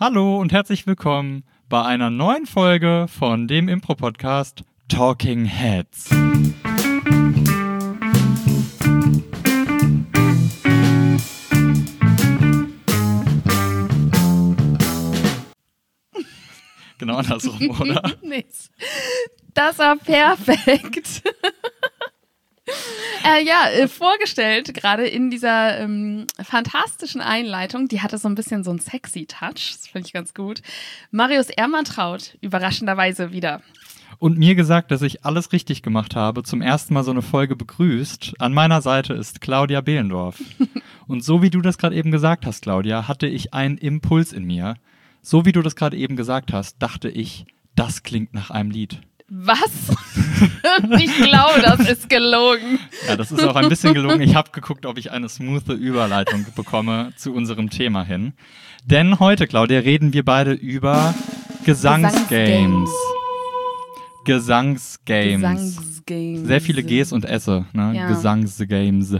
Hallo und herzlich willkommen bei einer neuen Folge von dem Impro-Podcast Talking Heads. Genau andersrum, oder? nee, das war perfekt. Äh, ja, äh, vorgestellt, gerade in dieser ähm, fantastischen Einleitung, die hatte so ein bisschen so einen sexy Touch, das finde ich ganz gut. Marius Ermantraut, überraschenderweise wieder. Und mir gesagt, dass ich alles richtig gemacht habe, zum ersten Mal so eine Folge begrüßt. An meiner Seite ist Claudia Behlendorf. Und so wie du das gerade eben gesagt hast, Claudia, hatte ich einen Impuls in mir. So wie du das gerade eben gesagt hast, dachte ich, das klingt nach einem Lied. Was? ich glaube, das ist gelogen. Ja, das ist auch ein bisschen gelogen. Ich habe geguckt, ob ich eine smoothe Überleitung bekomme zu unserem Thema hin. Denn heute, Claudia, reden wir beide über Gesangsgames. Gesangsgames. Gesangsgames. Sehr viele Gs und S, ne? Ja. Gesangsgames.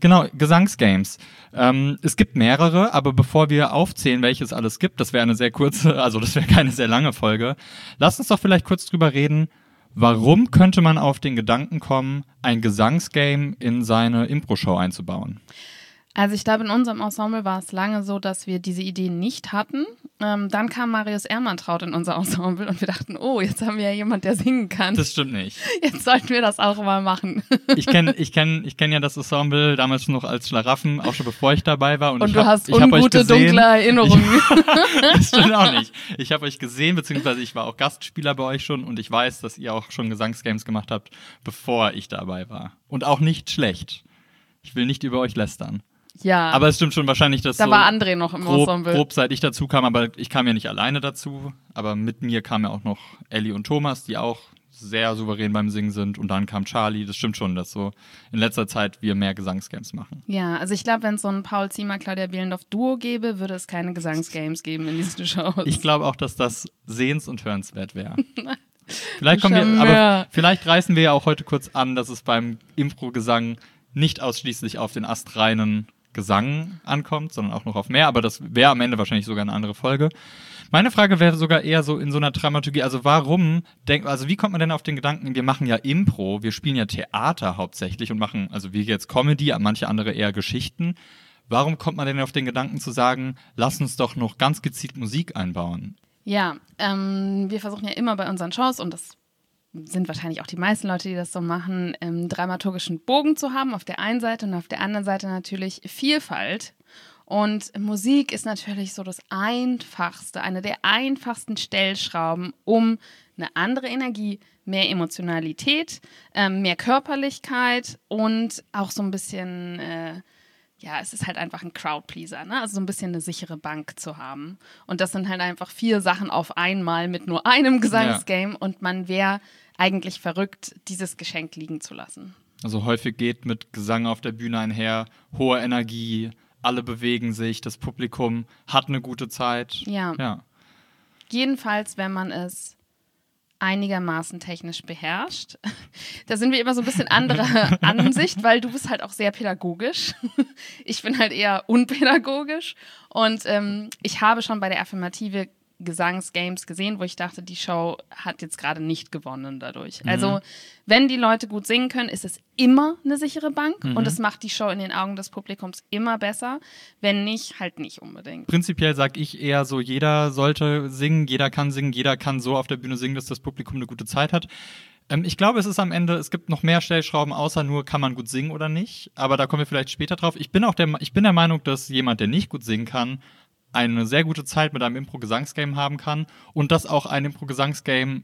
Genau, Gesangsgames. Ähm, es gibt mehrere, aber bevor wir aufzählen, welche es alles gibt, das wäre eine sehr kurze, also das wäre keine sehr lange Folge. Lass uns doch vielleicht kurz drüber reden, warum könnte man auf den Gedanken kommen, ein Gesangsgame in seine Impro-Show einzubauen? Also ich glaube, in unserem Ensemble war es lange so, dass wir diese Idee nicht hatten. Ähm, dann kam Marius Ermantraut in unser Ensemble und wir dachten, oh, jetzt haben wir ja jemand, der singen kann. Das stimmt nicht. Jetzt sollten wir das auch mal machen. Ich kenne ich kenn, ich kenn ja das Ensemble damals noch als Schlaraffen, auch schon bevor ich dabei war. Und, Und ich du hab, hast ich ungute, gesehen, dunkle Erinnerungen. das stimmt auch nicht. Ich habe euch gesehen, beziehungsweise ich war auch Gastspieler bei euch schon und ich weiß, dass ihr auch schon Gesangsgames gemacht habt, bevor ich dabei war. Und auch nicht schlecht. Ich will nicht über euch lästern. Ja, Aber es stimmt schon wahrscheinlich, dass da so war André noch im grob, Ensemble. grob seit ich dazu kam, aber ich kam ja nicht alleine dazu. Aber mit mir kamen ja auch noch Ellie und Thomas, die auch sehr souverän beim Singen sind. Und dann kam Charlie. Das stimmt schon, dass so in letzter Zeit wir mehr Gesangsgames machen. Ja, also ich glaube, wenn es so ein Paul Ziemer, Claudia Bielendorf Duo gäbe, würde es keine Gesangsgames geben in diesen Shows. Ich glaube auch, dass das sehens- und hörenswert wäre. Vielleicht, kommen wir, aber vielleicht reißen wir ja auch heute kurz an, dass es beim Impro-Gesang nicht ausschließlich auf den astreinen Gesang ankommt, sondern auch noch auf mehr. Aber das wäre am Ende wahrscheinlich sogar eine andere Folge. Meine Frage wäre sogar eher so in so einer Dramaturgie, also warum denkt, also wie kommt man denn auf den Gedanken, wir machen ja Impro, wir spielen ja Theater hauptsächlich und machen, also wie jetzt Comedy, manche andere eher Geschichten. Warum kommt man denn auf den Gedanken zu sagen, lass uns doch noch ganz gezielt Musik einbauen? Ja, ähm, wir versuchen ja immer bei unseren Shows, und das sind wahrscheinlich auch die meisten Leute, die das so machen, ähm, dramaturgischen Bogen zu haben auf der einen Seite und auf der anderen Seite natürlich Vielfalt. Und Musik ist natürlich so das einfachste, eine der einfachsten Stellschrauben, um eine andere Energie, mehr Emotionalität, ähm, mehr Körperlichkeit und auch so ein bisschen äh, ja, es ist halt einfach ein Crowdpleaser, ne? Also so ein bisschen eine sichere Bank zu haben. Und das sind halt einfach vier Sachen auf einmal mit nur einem Gesangsgame und man wäre eigentlich verrückt, dieses Geschenk liegen zu lassen. Also häufig geht mit Gesang auf der Bühne einher, hohe Energie, alle bewegen sich, das Publikum hat eine gute Zeit. Ja. Ja. Jedenfalls, wenn man es einigermaßen technisch beherrscht. Da sind wir immer so ein bisschen anderer Ansicht, weil du bist halt auch sehr pädagogisch. Ich bin halt eher unpädagogisch. Und ähm, ich habe schon bei der Affirmative Gesangsgames gesehen, wo ich dachte, die Show hat jetzt gerade nicht gewonnen dadurch. Also, wenn die Leute gut singen können, ist es immer eine sichere Bank und es macht die Show in den Augen des Publikums immer besser. Wenn nicht, halt nicht unbedingt. Prinzipiell sage ich eher so, jeder sollte singen, jeder kann singen, jeder kann so auf der Bühne singen, dass das Publikum eine gute Zeit hat. Ähm, ich glaube, es ist am Ende, es gibt noch mehr Stellschrauben, außer nur, kann man gut singen oder nicht. Aber da kommen wir vielleicht später drauf. Ich bin auch der, ich bin der Meinung, dass jemand, der nicht gut singen kann, eine sehr gute Zeit mit einem Impro-Gesangsgame haben kann und dass auch ein Impro-Gesangsgame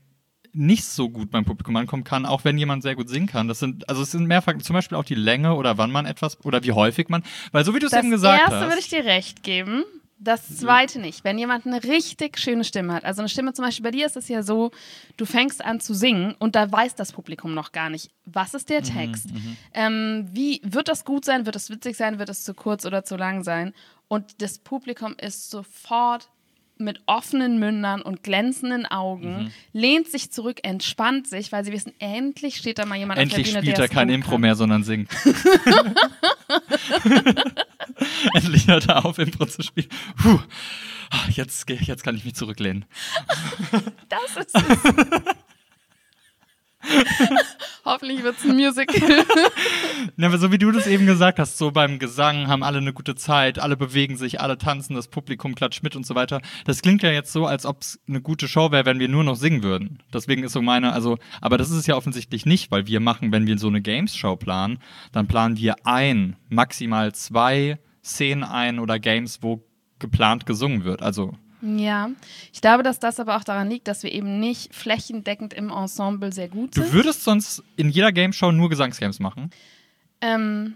nicht so gut beim Publikum ankommen kann, auch wenn jemand sehr gut singen kann. Das sind, also es sind mehrfach, zum Beispiel auch die Länge oder wann man etwas oder wie häufig man, weil so wie du es Das eben gesagt erste hast. würde ich dir recht geben. Das zweite nicht. Wenn jemand eine richtig schöne Stimme hat, also eine Stimme zum Beispiel bei dir ist es ja so, du fängst an zu singen und da weiß das Publikum noch gar nicht, was ist Mhm, der Text. ähm, wie wird das gut sein, wird es witzig sein, wird es zu kurz oder zu lang sein? Und das Publikum ist sofort mit offenen Mündern und glänzenden Augen, Mhm. lehnt sich zurück, entspannt sich, weil sie wissen, endlich steht da mal jemand Endlich auf der Bühne, spielt der er kein Impro kann. mehr, sondern singt. Endlich hört er auf, Impro zu spielen. Puh. Ah, jetzt, jetzt kann ich mich zurücklehnen. Das ist es. Hoffentlich wird es ein Musical. Ja, so wie du das eben gesagt hast, so beim Gesang haben alle eine gute Zeit, alle bewegen sich, alle tanzen, das Publikum klatscht mit und so weiter. Das klingt ja jetzt so, als ob es eine gute Show wäre, wenn wir nur noch singen würden. Deswegen ist so meine, also, aber das ist es ja offensichtlich nicht, weil wir machen, wenn wir so eine Games-Show planen, dann planen wir ein, maximal zwei Szenen ein oder Games, wo geplant gesungen wird. Also Ja, ich glaube, dass das aber auch daran liegt, dass wir eben nicht flächendeckend im Ensemble sehr gut sind. du würdest sonst in jeder Game-Show nur Gesangsgames machen. Ähm,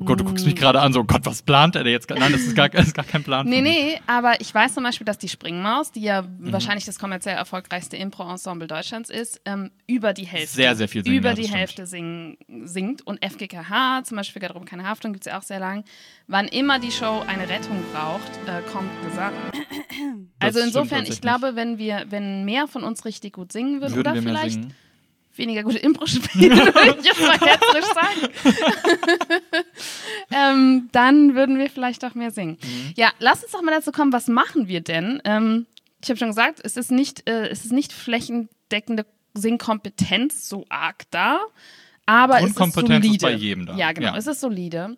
Oh Gott, du guckst mich gerade an, so Gott, was plant er denn jetzt? Nein, das ist gar, das ist gar kein Plan. nee, nee, aber ich weiß zum Beispiel, dass die Springmaus, die ja Mhm. wahrscheinlich das kommerziell erfolgreichste Impro-Ensemble Deutschlands ist, ähm, über die Hälfte. Sehr, sehr viel singen, Über ja, die stimmt. Hälfte singen, singt. Und FGKH, zum Beispiel Garderobe keine Haftung, gibt es ja auch sehr lang. Wann immer die Show eine Rettung braucht, äh, kommt Gesang. Also insofern, ich glaube, wenn wir, wenn mehr von uns richtig gut singen würden, Würden oder wir mehr vielleicht singen? weniger gute Impro spielen, würde ich jetzt mal herzlich sagen. Dann würden wir vielleicht auch mehr singen. Mhm. Ja, lass uns doch mal dazu kommen, was machen wir denn? Ähm, ich habe schon gesagt, es ist nicht, äh, es ist nicht flächendeckende Singkompetenz so arg da, aber es ist Grundkompetenz ist solide. bei jedem da. Ja, genau, Ja. es ist solide.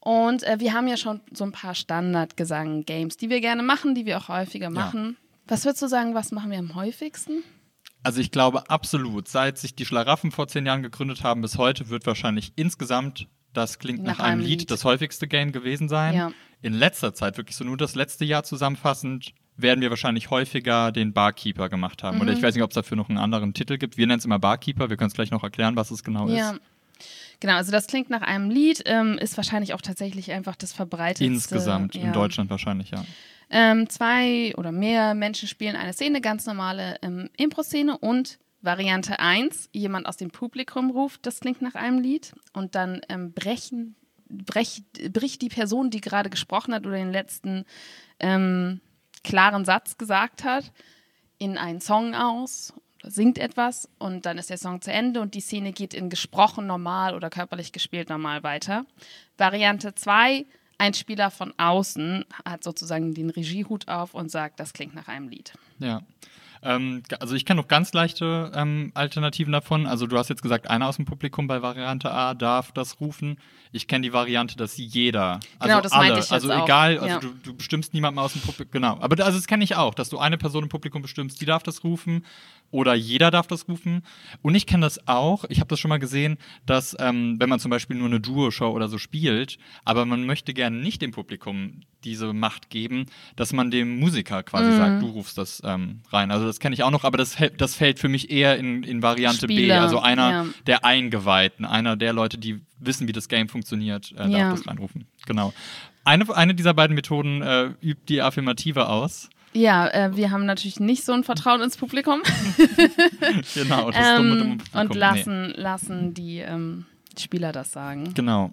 Und äh, wir haben ja schon so ein paar Standardgesang-Games, die wir gerne machen, die wir auch häufiger machen. Was würdest du sagen, was machen wir am häufigsten? Also ich glaube absolut, seit sich die Schlaraffen vor zehn Jahren gegründet haben bis heute, wird wahrscheinlich insgesamt das klingt nach, Nach einem Lied, Lied. das häufigste Game gewesen sein. Ja. In letzter Zeit, wirklich so nur das letzte Jahr zusammenfassend, werden wir wahrscheinlich häufiger den Barkeeper gemacht haben. Mhm. Oder ich weiß nicht, ob es dafür noch einen anderen Titel gibt. Wir nennen es immer Barkeeper. Wir können es gleich noch erklären, was es genau Ja. ist. Genau, also das klingt nach einem Lied, ähm, ist wahrscheinlich auch tatsächlich einfach das verbreitetste. Insgesamt ja. in Deutschland wahrscheinlich, ja. Ähm, zwei oder mehr Menschen spielen eine Szene, ganz normale ähm, Impro-Szene und Variante 1, jemand aus dem Publikum ruft, das klingt nach einem Lied und dann ähm, brechen, brech, bricht die Person, die gerade gesprochen hat oder den letzten ähm, klaren Satz gesagt hat, in einen Song aus, singt etwas und dann ist der Song zu Ende und die Szene geht in gesprochen normal oder körperlich gespielt normal weiter. Variante 2, ein Spieler von außen hat sozusagen den Regiehut auf und sagt, das klingt nach einem Lied. Ja. Ähm, also ich kenne noch ganz leichte ähm, Alternativen davon. Also du hast jetzt gesagt, einer aus dem Publikum bei Variante A darf das rufen. Ich kenne die Variante, dass jeder, also Genau, das alle, meinte ich jetzt also auch. egal, also Ja. du, du bestimmst niemanden aus dem Publikum, genau. Aber also das kenne ich auch, dass du eine Person im Publikum bestimmst, die darf das rufen oder jeder darf das rufen. Und ich kenne das auch, ich habe das schon mal gesehen, dass ähm, wenn man zum Beispiel nur eine Duo-Show oder so spielt, aber man möchte gerne nicht dem Publikum diese Macht geben, dass man dem Musiker quasi Mhm. sagt, du rufst das ähm, rein. Also das kenne ich auch noch, aber das, das fällt für mich eher in, in Variante B. Spieler, Also einer ja. der Eingeweihten, einer der Leute, die wissen, wie das Game funktioniert, äh, darf Ja. das reinrufen. Genau. Eine, eine dieser beiden Methoden äh, übt die Affirmative aus. Ja, äh, wir haben natürlich nicht so ein Vertrauen ins Publikum Genau, das dumme, dumme ähm, Publikum. und Nee. lassen, lassen die ähm, Spieler das sagen. Genau.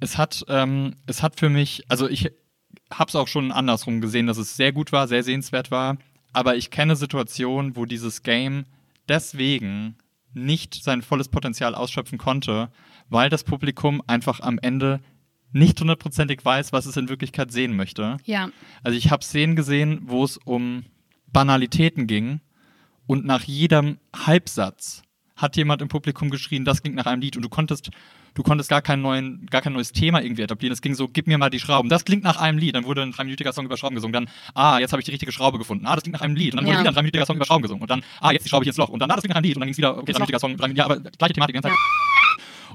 Es hat, ähm, es hat für mich, also ich habe es auch schon andersrum gesehen, dass es sehr gut war, sehr sehenswert war. Aber ich kenne Situationen, wo dieses Game deswegen nicht sein volles Potenzial ausschöpfen konnte, weil das Publikum einfach am Ende nicht hundertprozentig weiß, was es in Wirklichkeit sehen möchte. Ja, Also ich habe Szenen gesehen, wo es um Banalitäten ging und nach jedem Halbsatz hat jemand im Publikum geschrien, das klingt nach einem Lied und du konntest, du konntest gar kein, neuen, gar kein neues Thema irgendwie etablieren. Es ging so, gib mir mal die Schrauben. Das klingt nach einem Lied. Dann wurde ein dreiminütiger Song über Schrauben gesungen. Dann, ah, jetzt habe ich die richtige Schraube gefunden. Ah, das klingt nach einem Lied. Und dann wurde Ja. wieder ein dreiminütiger Song über Schrauben gesungen. Und dann, ah, jetzt die Schraube ich ins Loch. Und dann, ah, das klingt nach einem Lied. Und dann ging es wieder, okay, dreiminütiger Song, drei, ja, aber gleiche Thematik die ganze Zeit.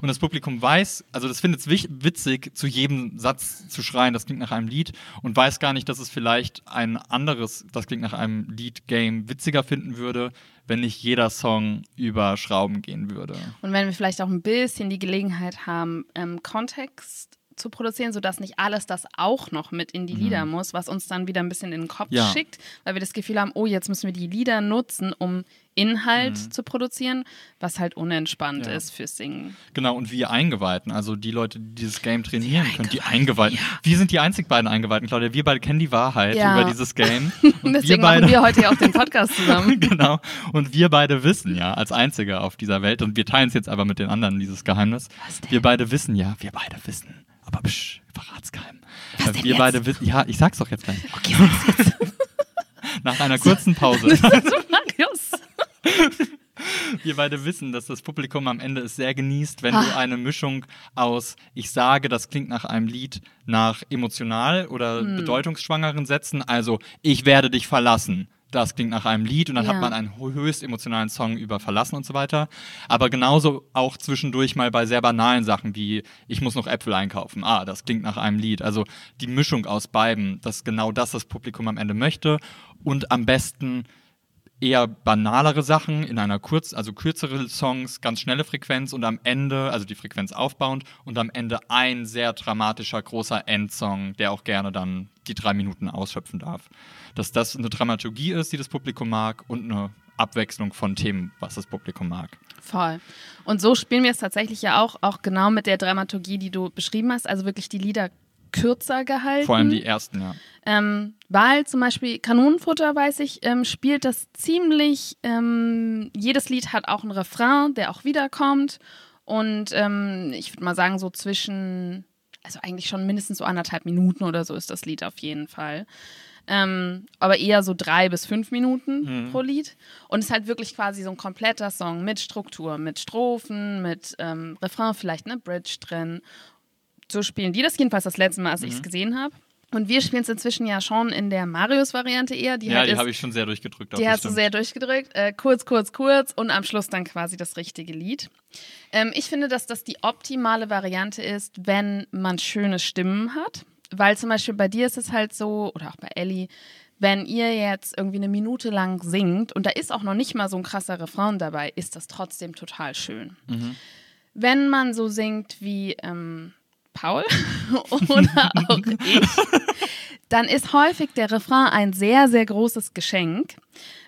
Und das Publikum weiß, also das findet es witzig, zu jedem Satz zu schreien, das klingt nach einem Lied und weiß gar nicht, dass es vielleicht ein anderes, das klingt nach einem Lied-Game, witziger finden würde, wenn nicht jeder Song über Schrauben gehen würde. und wenn wir vielleicht auch ein bisschen die Gelegenheit haben, ähm, Kontext zu produzieren, sodass nicht alles das auch noch mit in die Lieder muss, was uns dann wieder ein bisschen in den Kopf Mhm. Ja. schickt, weil wir das Gefühl haben, oh, jetzt müssen wir die Lieder nutzen, um Inhalt zu produzieren, was halt unentspannt Mhm. Ja. ist fürs Singen. Genau, und wir Eingeweihten, also die Leute, die dieses Game trainieren können, die Eingeweihten. Wir sind die einzig beiden Eingeweihten, Claudia. Wir beide kennen die Wahrheit Ja. über dieses Game. Und Und wir deswegen beide. machen wir heute ja auch den Podcast zusammen. genau. Und wir beide wissen ja, als Einzige auf dieser Welt, und wir teilen es jetzt aber mit den anderen, dieses Geheimnis. Wir beide wissen ja, wir beide wissen. Aber psch, verrat's keinem. Was denn wir jetzt? beide wissen, ja, ich sag's doch jetzt gleich. Okay, sag's jetzt. Nach einer kurzen Pause. Marius. Wir beide wissen, dass das Publikum am Ende es sehr genießt, wenn Ah. du eine Mischung aus, ich sage, das klingt nach einem Lied, nach emotional oder Hm. bedeutungsschwangeren Sätzen, also ich werde dich verlassen. Das klingt nach einem Lied und dann Ja. hat man einen hö- höchst emotionalen Song über Verlassen und so weiter. Aber genauso auch zwischendurch mal bei sehr banalen Sachen wie ich muss noch Äpfel einkaufen. Ah, das klingt nach einem Lied. Also die Mischung aus beiden, dass genau das das Publikum am Ende möchte und am besten eher banalere Sachen in einer kurz, also kürzere Songs, ganz schnelle Frequenz und am Ende, also die Frequenz aufbauend und am Ende ein sehr dramatischer, großer Endsong, der auch gerne dann die drei Minuten ausschöpfen darf. Dass das eine Dramaturgie ist, die das Publikum mag und eine Abwechslung von Themen, was das Publikum mag. Voll. Und so spielen wir es tatsächlich ja auch, auch genau mit der Dramaturgie, die du beschrieben hast, also wirklich die Lieder kürzer gehalten. Vor allem die ersten, ja. Ähm, weil zum Beispiel Kanonenfutter, weiß ich, ähm, spielt das ziemlich, ähm, jedes Lied hat auch einen Refrain, der auch wiederkommt. Und ähm, ich würde mal sagen, so zwischen, also eigentlich schon mindestens so anderthalb Minuten oder so ist das Lied auf jeden Fall. Ähm, aber eher so drei bis fünf Minuten pro Lied. Und es ist halt wirklich quasi so ein kompletter Song mit Struktur, mit Strophen, mit ähm, Refrain, vielleicht eine Bridge drin. So spielen die das jedenfalls das letzte Mal, als ich es gesehen habe. Und wir spielen es inzwischen ja schon in der Marius-Variante eher. Die ja, halt die habe ich schon sehr durchgedrückt. die hast du sehr durchgedrückt. Äh, kurz, kurz, kurz und am Schluss dann quasi das richtige Lied. Ähm, ich finde, dass das die optimale Variante ist, wenn man schöne Stimmen hat. Weil zum Beispiel bei dir ist es halt so, oder auch bei Ellie, wenn ihr jetzt irgendwie eine Minute lang singt und da ist auch noch nicht mal so ein krasser Refrain dabei, ist das trotzdem total schön. Wenn man so singt wie ähm, Paul oder auch ich, dann ist häufig der Refrain ein sehr, sehr großes Geschenk,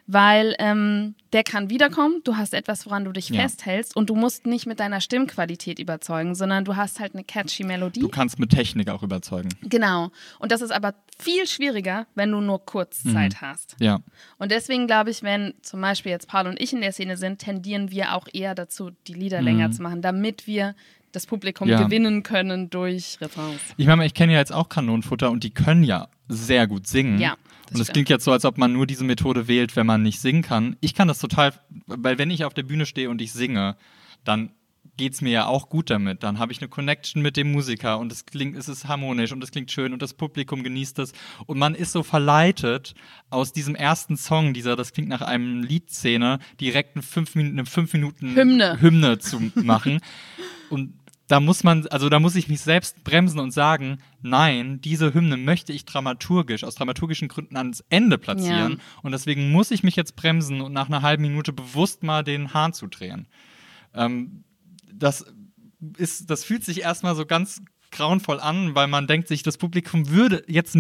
weil ähm, der kann wiederkommen, du hast etwas, woran du dich Ja. festhältst und du musst nicht mit deiner Stimmqualität überzeugen, sondern du hast halt eine catchy Melodie. Du kannst mit Technik auch überzeugen. Genau. Und das ist aber viel schwieriger, wenn du nur Kurzzeit Mhm. hast. Ja. Und deswegen glaube ich, wenn zum Beispiel jetzt Paul und ich in der Szene sind, tendieren wir auch eher dazu, die Lieder länger zu machen, damit wir das Publikum. Ja. gewinnen können durch Refrains. Ich meine, ich kenne ja jetzt auch Kanonenfutter und die können ja sehr gut singen. Ja, das und es klingt jetzt so, als ob man nur diese Methode wählt, wenn man nicht singen kann. Ich kann das total, weil wenn ich auf der Bühne stehe und ich singe, dann geht es mir ja auch gut damit. Dann habe ich eine Connection mit dem Musiker und es klingt, es ist harmonisch und es klingt schön und das Publikum genießt es. Und man ist so verleitet, aus diesem ersten Song, dieser, das klingt nach einem Liedszene, direkt eine fünf Minuten, eine fünf Minuten Hymne. Hymne zu machen. und da muss man, also da muss ich mich selbst bremsen und sagen, nein, diese Hymne möchte ich dramaturgisch, aus dramaturgischen Gründen ans Ende platzieren. Ja. Und deswegen muss ich mich jetzt bremsen und nach einer halben Minute bewusst mal den Hahn zudrehen. Ähm, das ist, das fühlt sich erstmal so ganz grauenvoll an, weil man denkt sich, das Publikum würde jetzt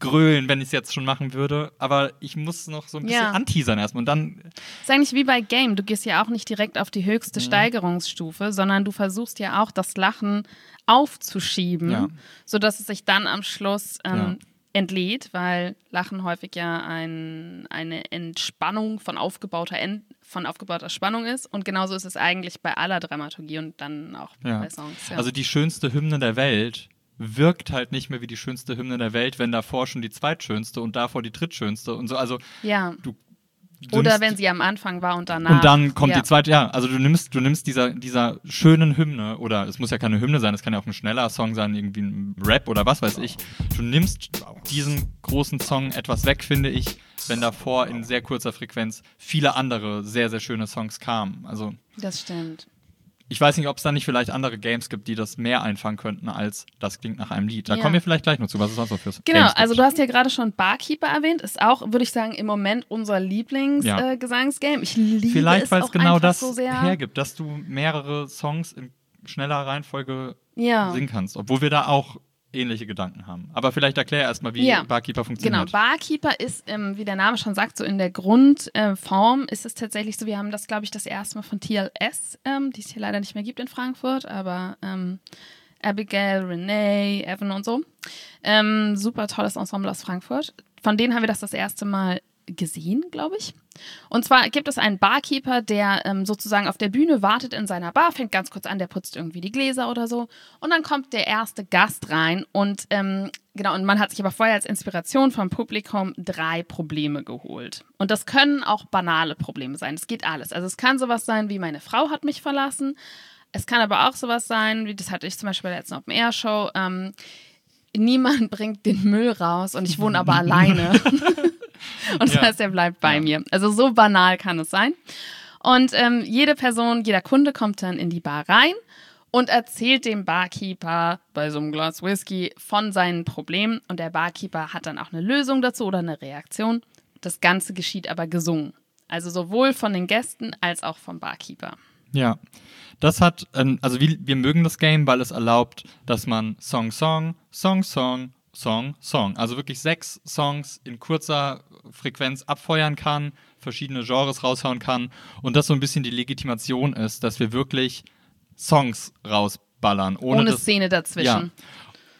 mitgrölen, wenn ich es jetzt schon machen würde, aber ich muss noch so ein bisschen Ja. anteasern erstmal und dann ist eigentlich wie bei Game. Du gehst ja auch nicht direkt auf die Mhm. höchste Steigerungsstufe, sondern du versuchst ja auch das Lachen aufzuschieben, Ja. sodass es sich dann am Schluss ähm, Ja. entlädt, weil Lachen häufig ja ein, eine Entspannung von aufgebauter, Ent von aufgebauter Spannung ist. Und genauso ist es eigentlich bei aller Dramaturgie und dann auch Ja. bei Songs. Ja. Also die schönste Hymne der Welt wirkt halt nicht mehr wie die schönste Hymne der Welt, wenn davor schon die zweitschönste und davor die drittschönste und so. Also ja. du, Oder wenn sie am Anfang war und danach. und dann kommt ja. die zweite, ja, also du nimmst, du nimmst dieser, dieser schönen Hymne, oder es muss ja keine Hymne sein, es kann ja auch ein schneller Song sein, irgendwie ein Rap oder was weiß ich. Du nimmst diesen großen Song etwas weg, finde ich, wenn davor in sehr kurzer Frequenz viele andere sehr, sehr schöne Songs kamen. Also Das stimmt. Ich weiß nicht, ob es da nicht vielleicht andere Games gibt, die das mehr einfangen könnten, als das klingt nach einem Lied. Da Ja. kommen wir vielleicht gleich noch zu, was es sonst noch für Genau, Games also du hast ja gerade schon Barkeeper erwähnt, ist auch, würde ich sagen, im Moment unser Ja. Lieblingsgesangsgame. Äh, Gesangsgame. ich liebe Vielleicht, es weil es genau das so sehr. hergibt, dass du mehrere Songs in schneller Reihenfolge Ja. singen kannst, obwohl wir da auch ähnliche Gedanken haben. Aber vielleicht erklär erstmal, wie Ja. Barkeeper Genau, funktioniert. Barkeeper ist, ähm, wie der Name schon sagt, so in der Grundform ist es tatsächlich so, wir haben das, glaube ich, das erste Mal von TLS, ähm, die es hier leider nicht mehr gibt in Frankfurt, aber ähm, Abigail, Renee, Evan und so. Ähm, super tolles Ensemble aus Frankfurt. Von denen haben wir das das erste Mal gesehen, glaube ich. Und zwar gibt es einen Barkeeper, der ähm, sozusagen auf der Bühne wartet in seiner Bar, fängt ganz kurz an, der putzt irgendwie die Gläser oder so. Und dann kommt der erste Gast rein und ähm, genau, und man hat sich aber vorher als Inspiration vom Publikum drei Probleme geholt. Und das können auch banale Probleme sein. Es geht alles. Also es kann sowas sein wie meine Frau hat mich verlassen. Es kann aber auch sowas sein, wie das hatte ich zum Beispiel bei der letzten Open Air Show. Ähm, niemand bringt den Müll raus und ich wohne aber alleine. und das ja. heißt, er bleibt bei ja. mir. Also so banal kann es sein. Und ähm, jede Person, jeder Kunde kommt dann in die Bar rein und erzählt dem Barkeeper bei so einem Glas Whisky von seinen Problemen. Und der Barkeeper hat dann auch eine Lösung dazu oder eine Reaktion. Das Ganze geschieht aber gesungen. Also sowohl von den Gästen als auch vom Barkeeper. Ja, das hat, ähm, also wir, wir mögen das Game, weil es erlaubt, dass man Song, Song, Song, Song, Song, Song, also wirklich sechs Songs in kurzer Frequenz abfeuern kann, verschiedene Genres raushauen kann und das so ein bisschen die Legitimation ist, dass wir wirklich Songs rausballern. Ohne, ohne das, Szene dazwischen. Ja.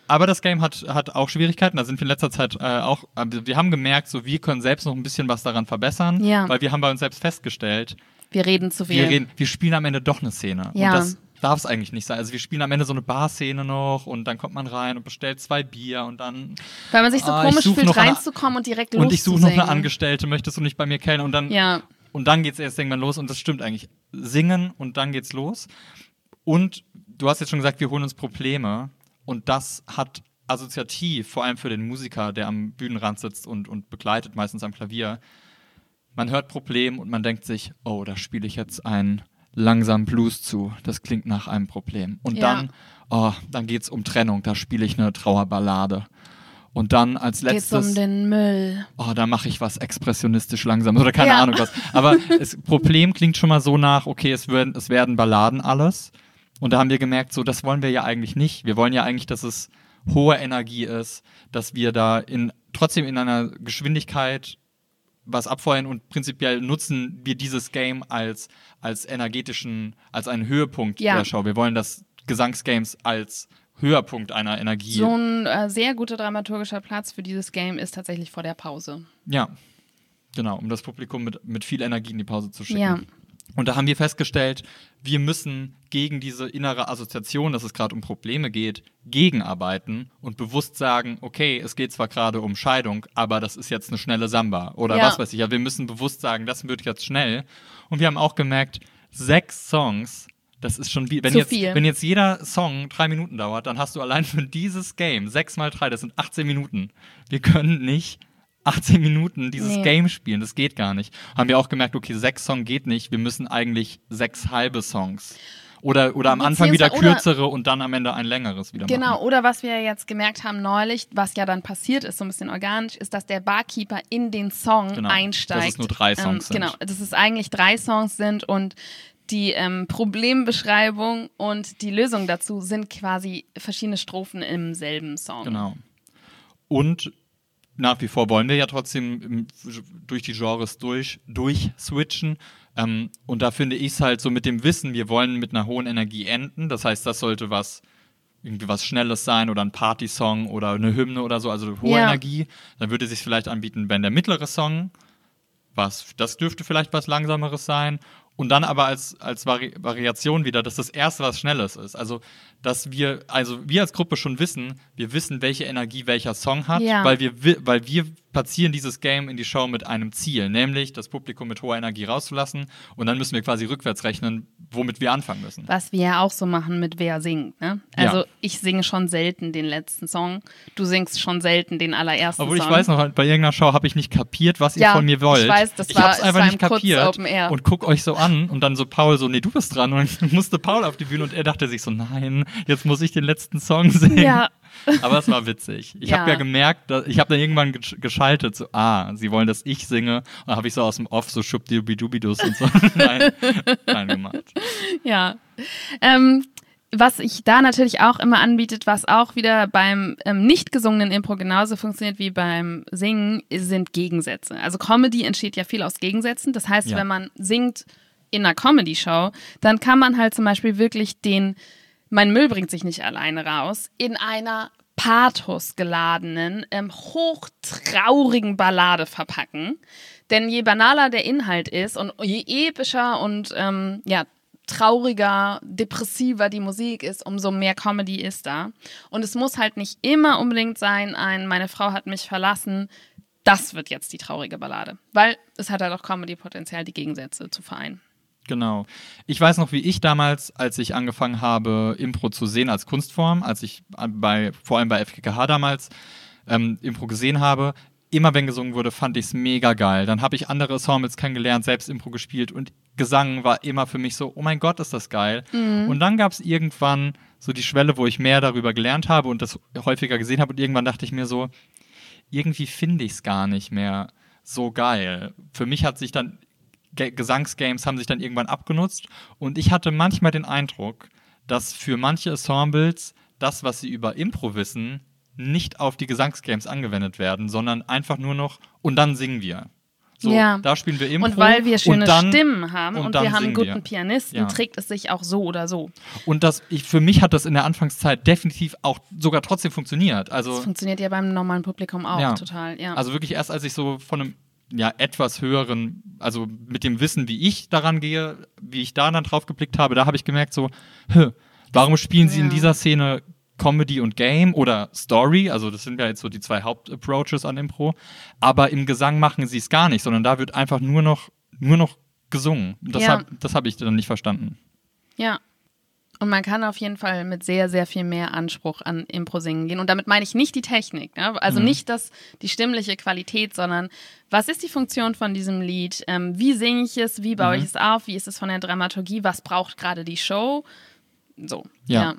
Aber das Game hat, hat auch Schwierigkeiten. Da sind wir in letzter Zeit äh, auch, äh, wir haben gemerkt, so wir können selbst noch ein bisschen was daran verbessern, ja. weil wir haben bei uns selbst festgestellt, wir reden zu viel. Wir, reden, wir spielen am Ende doch eine Szene. Ja. Und das darf es eigentlich nicht sein. Also wir spielen am Ende so eine Bar-Szene noch und dann kommt man rein und bestellt zwei Bier und dann. Weil man sich so ah, komisch fühlt, reinzukommen und direkt Und ich suche noch eine Angestellte, möchtest du nicht bei mir kennen? Und dann, ja. und dann geht's erst irgendwann los und das stimmt eigentlich. Singen und dann geht's los. Und du hast jetzt schon gesagt, wir holen uns Probleme und das hat assoziativ, vor allem für den Musiker, der am Bühnenrand sitzt und, und begleitet, meistens am Klavier, man hört Problem und man denkt sich, oh, da spiele ich jetzt einen langsamen Blues zu. Das klingt nach einem Problem. Und ja. dann, oh, dann geht es um Trennung. Da spiele ich eine Trauerballade. Und dann als letztes. Geht's um den Müll. Oh, da mache ich was expressionistisch langsam oder keine ja. Ahnung was. Aber das Problem klingt schon mal so nach, okay, es werden, es werden Balladen alles. Und da haben wir gemerkt, so, das wollen wir ja eigentlich nicht. Wir wollen ja eigentlich, dass es hohe Energie ist, dass wir da in, trotzdem in einer Geschwindigkeit was abfeuern und prinzipiell nutzen wir dieses Game als, als energetischen, als einen Höhepunkt ja. der Show. Wir wollen das Gesangsgames als Höhepunkt einer Energie. So ein äh, sehr guter dramaturgischer Platz für dieses Game ist tatsächlich vor der Pause. Ja, genau, um das Publikum mit, mit viel Energie in die Pause zu schicken. Ja. Und da haben wir festgestellt, wir müssen gegen diese innere Assoziation, dass es gerade um Probleme geht, gegenarbeiten und bewusst sagen, okay, es geht zwar gerade um Scheidung, aber das ist jetzt eine schnelle Samba oder ja. was weiß ich. Ja, wir müssen bewusst sagen, das wird jetzt schnell. Und wir haben auch gemerkt, sechs Songs, das ist schon wie, wenn jetzt, wenn jetzt jeder Song drei Minuten dauert, dann hast du allein für dieses Game sechs mal drei, das sind 18 Minuten. Wir können nicht 18 Minuten dieses nee. Game spielen. Das geht gar nicht. Haben wir auch gemerkt, okay, sechs Songs geht nicht. Wir müssen eigentlich sechs halbe Songs. Oder, oder am Anfang wieder kürzere und dann am Ende ein längeres wieder Genau, machen. oder was wir jetzt gemerkt haben neulich, was ja dann passiert ist, so ein bisschen organisch, ist, dass der Barkeeper in den Song genau, einsteigt. Dass es nur drei Songs ähm, sind. Genau, dass es eigentlich drei Songs sind und die ähm, Problembeschreibung und die Lösung dazu sind quasi verschiedene Strophen im selben Song. Genau. Und nach wie vor wollen wir ja trotzdem durch die Genres durch, durchswitchen. Ähm, und da finde ich es halt so mit dem Wissen, wir wollen mit einer hohen Energie enden. Das heißt, das sollte was irgendwie was Schnelles sein oder ein Party-Song oder eine Hymne oder so, also hohe ja. Energie. Dann würde es sich vielleicht anbieten, wenn der mittlere Song, was, das dürfte vielleicht was Langsameres sein. Und dann aber als, als Vari Variation wieder, dass das erste was Schnelles ist. Also, dass wir, also wir als Gruppe schon wissen, wir wissen, welche Energie welcher Song hat, ja. weil, wir, weil wir platzieren dieses Game in die Show mit einem Ziel, nämlich das Publikum mit hoher Energie rauszulassen. Und dann müssen wir quasi rückwärts rechnen, womit wir anfangen müssen. Was wir ja auch so machen mit Wer singt. Ne? Also, ja. ich singe schon selten den letzten Song. Du singst schon selten den allerersten Obwohl Song. ich weiß noch, bei irgendeiner Show habe ich nicht kapiert, was ja, ihr von mir wollt. Ich weiß, das ich war, hab's einfach nicht kapiert und guck euch so an und dann so Paul so, nee, du bist dran. Und dann musste Paul auf die Bühne und er dachte sich so, nein, jetzt muss ich den letzten Song singen. Ja. Aber es war witzig. Ich ja. habe ja gemerkt, dass, ich habe dann irgendwann geschaltet, so, ah, sie wollen, dass ich singe. Und habe ich so aus dem Off so schubdibidubidus und so nein, nein gemacht. Ja. Ähm, was ich da natürlich auch immer anbietet, was auch wieder beim ähm, nicht gesungenen Impro genauso funktioniert wie beim Singen, sind Gegensätze. Also Comedy entsteht ja viel aus Gegensätzen. Das heißt, Ja. wenn man singt in einer Comedy-Show, dann kann man halt zum Beispiel wirklich den Mein Müll bringt sich nicht alleine raus in einer pathosgeladenen, ähm, hochtraurigen Ballade verpacken. Denn je banaler der Inhalt ist und je epischer und ähm, ja, trauriger, depressiver die Musik ist, umso mehr Comedy ist da. Und es muss halt nicht immer unbedingt sein, ein Meine Frau hat mich verlassen, das wird jetzt die traurige Ballade. Weil es hat halt auch Comedy-Potenzial, die Gegensätze zu vereinen. Genau. Ich weiß noch, wie ich damals, als ich angefangen habe, Impro zu sehen als Kunstform, als ich bei, vor allem bei FKKH damals ähm, Impro gesehen habe, immer wenn gesungen wurde, fand ich es mega geil. Dann habe ich andere Ensembles kennengelernt, selbst Impro gespielt und Gesang war immer für mich so, oh mein Gott, ist das geil. Mhm. Und dann gab es irgendwann so die Schwelle, wo ich mehr darüber gelernt habe und das häufiger gesehen habe und irgendwann dachte ich mir so, irgendwie finde ich es gar nicht mehr so geil. Für mich hat sich dann Gesangsgames haben sich dann irgendwann abgenutzt und ich hatte manchmal den Eindruck, dass für manche Ensembles das, was sie über Impro wissen, nicht auf die Gesangsgames angewendet werden, sondern einfach nur noch und dann singen wir. So, ja. da spielen wir Impro. Und weil wir schöne dann, Stimmen haben und, und wir haben einen guten wir. Pianisten, ja. trägt es sich auch so oder so. Und das, ich, für mich hat das in der Anfangszeit definitiv auch sogar trotzdem funktioniert. Also, das funktioniert ja beim normalen Publikum auch ja. total, ja. Also wirklich erst als ich so von einem ja, etwas höheren, also mit dem Wissen, wie ich daran gehe, wie ich da dann drauf geblickt habe, da habe ich gemerkt, so, hä, warum spielen sie ja. in dieser Szene Comedy und Game oder Story, also das sind ja jetzt so die zwei Hauptapproaches an Impro, aber im Gesang machen sie es gar nicht, sondern da wird einfach nur noch, nur noch gesungen. Das ja. habe hab ich dann nicht verstanden. Ja, und man kann auf jeden Fall mit sehr, sehr viel mehr Anspruch an Impro-Singen gehen. Und damit meine ich nicht die Technik. Ne? Also mhm. nicht das, die stimmliche Qualität, sondern was ist die Funktion von diesem Lied? Ähm, wie singe ich es? Wie baue mhm. ich es auf? Wie ist es von der Dramaturgie? Was braucht gerade die Show? So. ja. ja.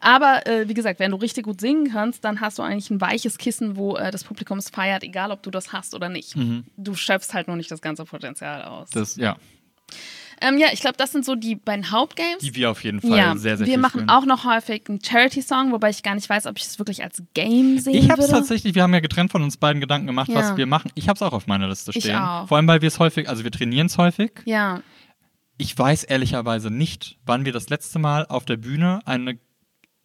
Aber äh, wie gesagt, wenn du richtig gut singen kannst, dann hast du eigentlich ein weiches Kissen, wo äh, das Publikum es feiert, egal ob du das hast oder nicht. Mhm. Du schöpfst halt nur nicht das ganze Potenzial aus. Das, ja. Ähm, ja, ich glaube, das sind so die beiden Hauptgames. Die wir auf jeden Fall ja, sehr, sehr Wir machen spielen. auch noch häufig einen Charity-Song, wobei ich gar nicht weiß, ob ich es wirklich als Game sehen Ich habe es tatsächlich, wir haben ja getrennt von uns beiden Gedanken gemacht, ja. was wir machen. Ich habe es auch auf meiner Liste stehen. Ich auch. Vor allem, weil wir es häufig, also wir trainieren es häufig. Ja. Ich weiß ehrlicherweise nicht, wann wir das letzte Mal auf der Bühne eine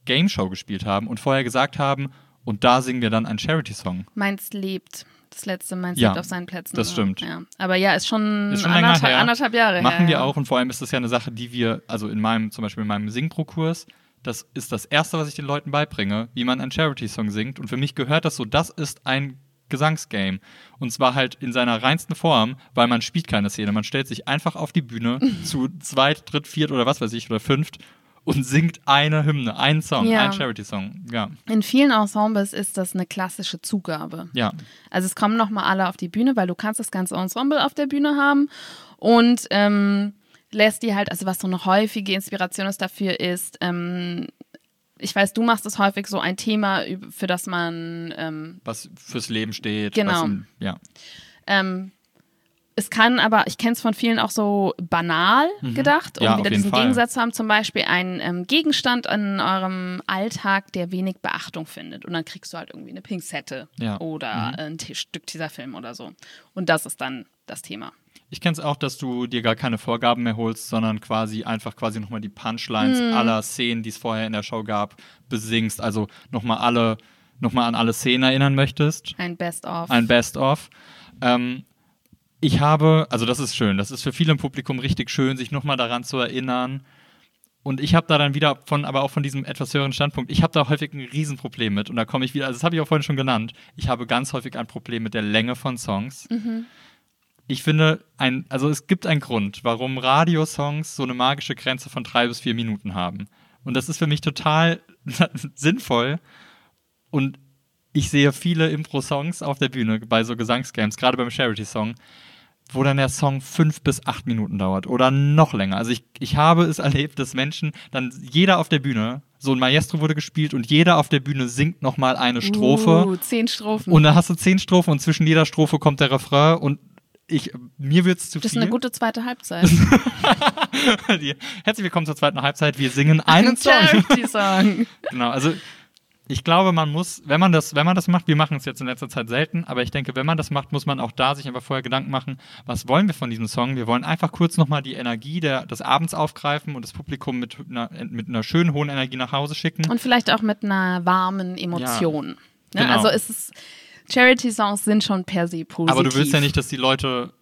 Game Show gespielt haben und vorher gesagt haben, und da singen wir dann einen Charity-Song. Meins lebt das letzte Mainz ja, auf seinen Plätzen. Das stimmt. Ja. Aber ja, ist schon, ist schon anderthalb, anderthalb, Jahre Machen her, wir ja. auch und vor allem ist das ja eine Sache, die wir, also in meinem, zum Beispiel in meinem Singpro-Kurs, das ist das Erste, was ich den Leuten beibringe, wie man einen Charity-Song singt. Und für mich gehört das so, das ist ein Gesangsgame. Und zwar halt in seiner reinsten Form, weil man spielt keine Szene. Man stellt sich einfach auf die Bühne zu zweit, dritt, viert oder was weiß ich, oder fünft und singt eine Hymne, einen Song, ja. einen Charity-Song. Ja. In vielen Ensembles ist das eine klassische Zugabe. Ja. Also es kommen nochmal alle auf die Bühne, weil du kannst das ganze Ensemble auf der Bühne haben und ähm, lässt die halt, also was so eine häufige Inspiration ist dafür ist, ähm, ich weiß, du machst es häufig so ein Thema, für das man ähm, was fürs Leben steht. Genau. Im, ja. Ähm, es kann aber, ich kenne es von vielen auch so banal mhm. gedacht, um ja, wieder diesen Fall. Gegensatz zu haben, zum Beispiel einen ähm, Gegenstand in eurem Alltag, der wenig Beachtung findet. Und dann kriegst du halt irgendwie eine Pinzette ja. oder mhm. ein Stück dieser Film oder so. Und das ist dann das Thema. Ich kenne es auch, dass du dir gar keine Vorgaben mehr holst, sondern quasi einfach quasi nochmal die Punchlines mhm. aller Szenen, die es vorher in der Show gab, besingst. Also nochmal alle, nochmal an alle Szenen erinnern möchtest. Ein Best-of. Ein Best-of. Ähm, ich habe, also das ist schön, das ist für viele im Publikum richtig schön, sich nochmal daran zu erinnern. Und ich habe da dann wieder von, aber auch von diesem etwas höheren Standpunkt, ich habe da häufig ein Riesenproblem mit. Und da komme ich wieder, also das habe ich auch vorhin schon genannt, ich habe ganz häufig ein Problem mit der Länge von Songs. Mhm. Ich finde, ein, also es gibt einen Grund, warum Radiosongs so eine magische Grenze von drei bis vier Minuten haben. Und das ist für mich total sinnvoll. Und ich sehe viele Impro-Songs auf der Bühne bei so Gesangsgames, gerade beim Charity-Song, wo dann der Song fünf bis acht Minuten dauert oder noch länger. Also ich, ich habe es erlebt, dass Menschen, dann jeder auf der Bühne, so ein Maestro wurde gespielt und jeder auf der Bühne singt nochmal eine Strophe. Uh, zehn Strophen. Und dann hast du zehn Strophen und zwischen jeder Strophe kommt der Refrain und ich, mir wird es zu das viel. Das ist eine gute zweite Halbzeit. Herzlich willkommen zur zweiten Halbzeit. Wir singen einen Song. Song. genau, also ich glaube, man muss, wenn man das, wenn man das macht, wir machen es jetzt in letzter Zeit selten, aber ich denke, wenn man das macht, muss man auch da sich einfach vorher Gedanken machen, was wollen wir von diesem Song? Wir wollen einfach kurz nochmal die Energie der, des Abends aufgreifen und das Publikum mit einer, mit einer schönen hohen Energie nach Hause schicken. Und vielleicht auch mit einer warmen Emotion. Ja, ne? genau. Also es ist, Charity-Songs sind schon per se positiv. aber du willst ja nicht, dass die Leute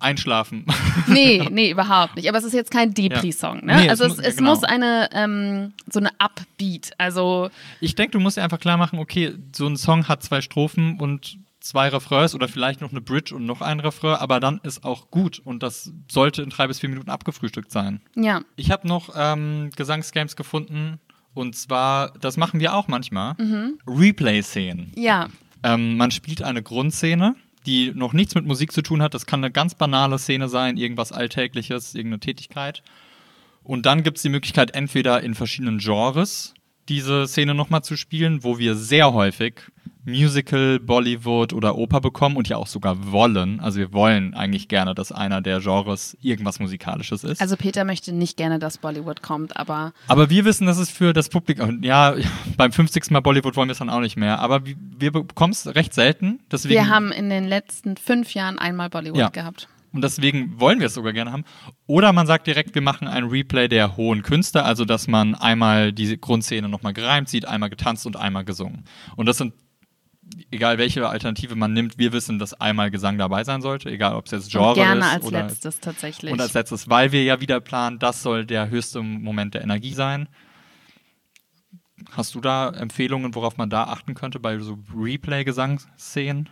einschlafen. Nee, nee, überhaupt nicht. Aber es ist jetzt kein Depri-Song. Ne? Nee, es also es, muss- es genau. muss eine, ähm, so eine Upbeat, also Ich denke, du musst dir einfach klar machen, okay, so ein Song hat zwei Strophen und zwei Refrains oder vielleicht noch eine Bridge und noch ein Refrain, aber dann ist auch gut und das sollte in drei bis vier Minuten abgefrühstückt sein. ja. Ich habe noch ähm, Gesangsgames gefunden und zwar, das machen wir auch manchmal, Replay-Szenen. Ja, Ähm, man spielt eine Grundszene, die noch nichts mit Musik zu tun hat. Das kann eine ganz banale Szene sein, irgendwas Alltägliches, irgendeine Tätigkeit. Und dann gibt es die Möglichkeit, entweder in verschiedenen Genres diese Szene nochmal zu spielen, wo wir sehr häufig Musical, Bollywood oder Oper bekommen und ja auch sogar wollen. Also wir wollen eigentlich gerne, dass einer der Genres irgendwas Musikalisches ist. also Peter möchte nicht gerne, dass Bollywood kommt, aber Aber wir wissen, dass es für das Publikum, ja, beim 50. Mal Bollywood wollen wir es dann auch nicht mehr, aber wir, bekommen es recht selten. Deswegen, wir haben in den letzten fünf Jahren einmal Bollywood Ja. gehabt. Und deswegen wollen wir es sogar gerne haben. Oder man sagt direkt, wir machen ein Replay der hohen Künste, also dass man einmal diese Grundszene nochmal gereimt sieht, einmal getanzt und einmal gesungen. Und das sind, egal welche Alternative man nimmt, wir wissen, dass einmal Gesang dabei sein sollte, egal ob es jetzt Genre Und gerne ist als oder letztes tatsächlich. Und als letztes, weil wir ja wieder planen, das soll der höchste Moment der Energie sein. Hast du da Empfehlungen, worauf man da achten könnte bei so Replay-Gesangsszenen?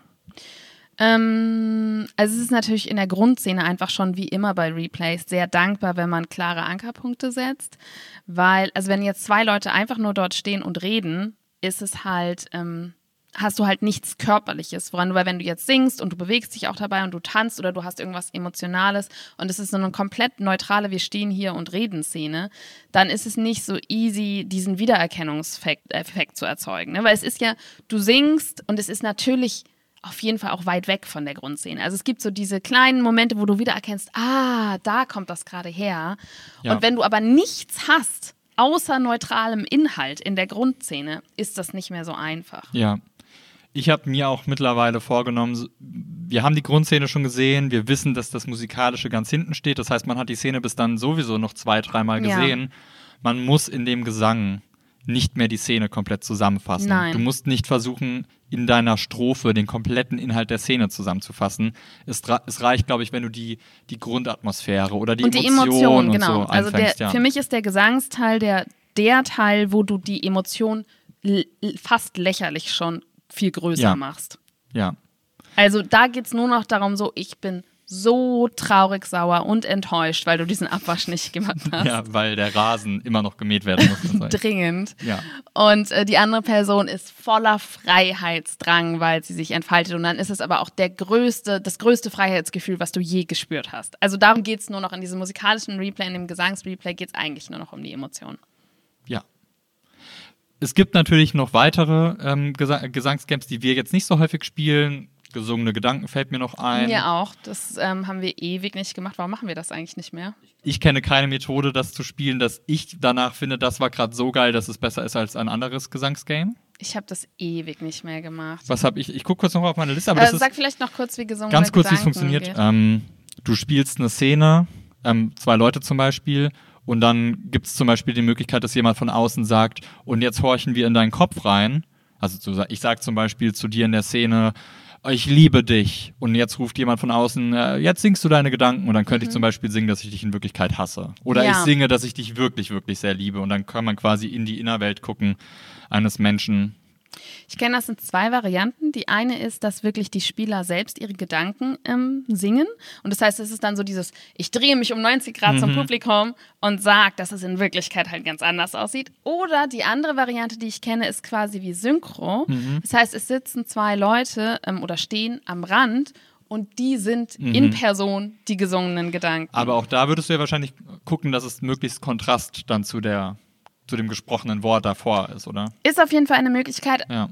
Ähm, also es ist natürlich in der Grundszene einfach schon wie immer bei Replays sehr dankbar, wenn man klare Ankerpunkte setzt, weil, also wenn jetzt zwei Leute einfach nur dort stehen und reden, ist es halt, ähm, hast du halt nichts Körperliches, woran du, weil wenn du jetzt singst und du bewegst dich auch dabei und du tanzt oder du hast irgendwas Emotionales und es ist so eine komplett neutrale, wir stehen hier und reden Szene, dann ist es nicht so easy, diesen Wiedererkennungseffekt Effekt zu erzeugen. Ne? Weil es ist ja, du singst und es ist natürlich auf jeden Fall auch weit weg von der Grundszene. Also es gibt so diese kleinen Momente, wo du wiedererkennst, ah, da kommt das gerade her. Ja. Und wenn du aber nichts hast, außer neutralem Inhalt in der Grundszene, ist das nicht mehr so einfach. Ja. Ich habe mir auch mittlerweile vorgenommen, wir haben die Grundszene schon gesehen, wir wissen, dass das Musikalische ganz hinten steht. Das heißt, man hat die Szene bis dann sowieso noch zwei, dreimal Ja. gesehen. Man muss in dem Gesang nicht mehr die Szene komplett zusammenfassen. Nein. Du musst nicht versuchen, in deiner Strophe den kompletten Inhalt der Szene zusammenzufassen. Es, es reicht, glaube ich, wenn du die, die Grundatmosphäre oder die und die Emotion Emotion, und genau. so also der, ja. für mich ist der Gesangsteil der, der Teil, wo du die Emotion fast lächerlich schon viel größer Ja. machst. ja. Also da geht es nur noch darum, so, ich bin so traurig, sauer und enttäuscht, weil du diesen Abwasch nicht gemacht hast. ja, weil der Rasen immer noch gemäht werden muss. Dringend. ja. Und äh, die andere Person ist voller Freiheitsdrang, weil sie sich entfaltet. Und dann ist es aber auch der größte, das größte Freiheitsgefühl, was du je gespürt hast. Also darum geht es nur noch in diesem musikalischen Replay, in dem Gesangsreplay geht es eigentlich nur noch um die Emotionen. Ja. Es gibt natürlich noch weitere ähm, Gesa Gesangscamps, die wir jetzt nicht so häufig spielen. Gesungene Gedanken fällt mir noch ein. Mir auch. Das ähm, haben wir ewig nicht gemacht. Warum machen wir das eigentlich nicht mehr? Ich kenne keine Methode, das zu spielen, dass ich danach finde, das war gerade so geil, dass es besser ist als ein anderes Gesangsgame. Ich habe das ewig nicht mehr gemacht. Was habe ich? Ich gucke kurz noch auf meine Liste, aber Äh, sag vielleicht noch kurz, wie gesungen ganz kurz, wie es funktioniert. Ähm, du spielst eine Szene, ähm, zwei Leute zum Beispiel, und dann gibt es zum Beispiel die Möglichkeit, dass jemand von außen sagt, und jetzt horchen wir in deinen Kopf rein. Also ich sage zum Beispiel zu dir in der Szene, ich liebe dich. Und jetzt ruft jemand von außen, äh, jetzt singst du deine Gedanken. Und dann könnte ich zum Beispiel singen, dass ich dich in Wirklichkeit hasse. Oder Mhm. Ja. ich singe, dass ich dich wirklich, wirklich sehr liebe. Und dann kann man quasi in die Innerwelt gucken eines Menschen. Ich kenne das in zwei Varianten. Die eine ist, dass wirklich die Spieler selbst ihre Gedanken ähm, singen. Und das heißt, es ist dann so dieses, ich drehe mich um 90 Grad Mhm. zum Publikum und sage, dass es in Wirklichkeit halt ganz anders aussieht. Oder die andere Variante, die ich kenne, ist quasi wie Synchro. Mhm. Das heißt, es sitzen zwei Leute ähm, oder stehen am Rand und die sind in Person die gesungenen Gedanken. Mhm. Aber auch da würdest du ja wahrscheinlich gucken, dass es möglichst Kontrast dann zu der zu dem gesprochenen Wort davor ist, oder? ist auf jeden Fall eine Möglichkeit. Ja.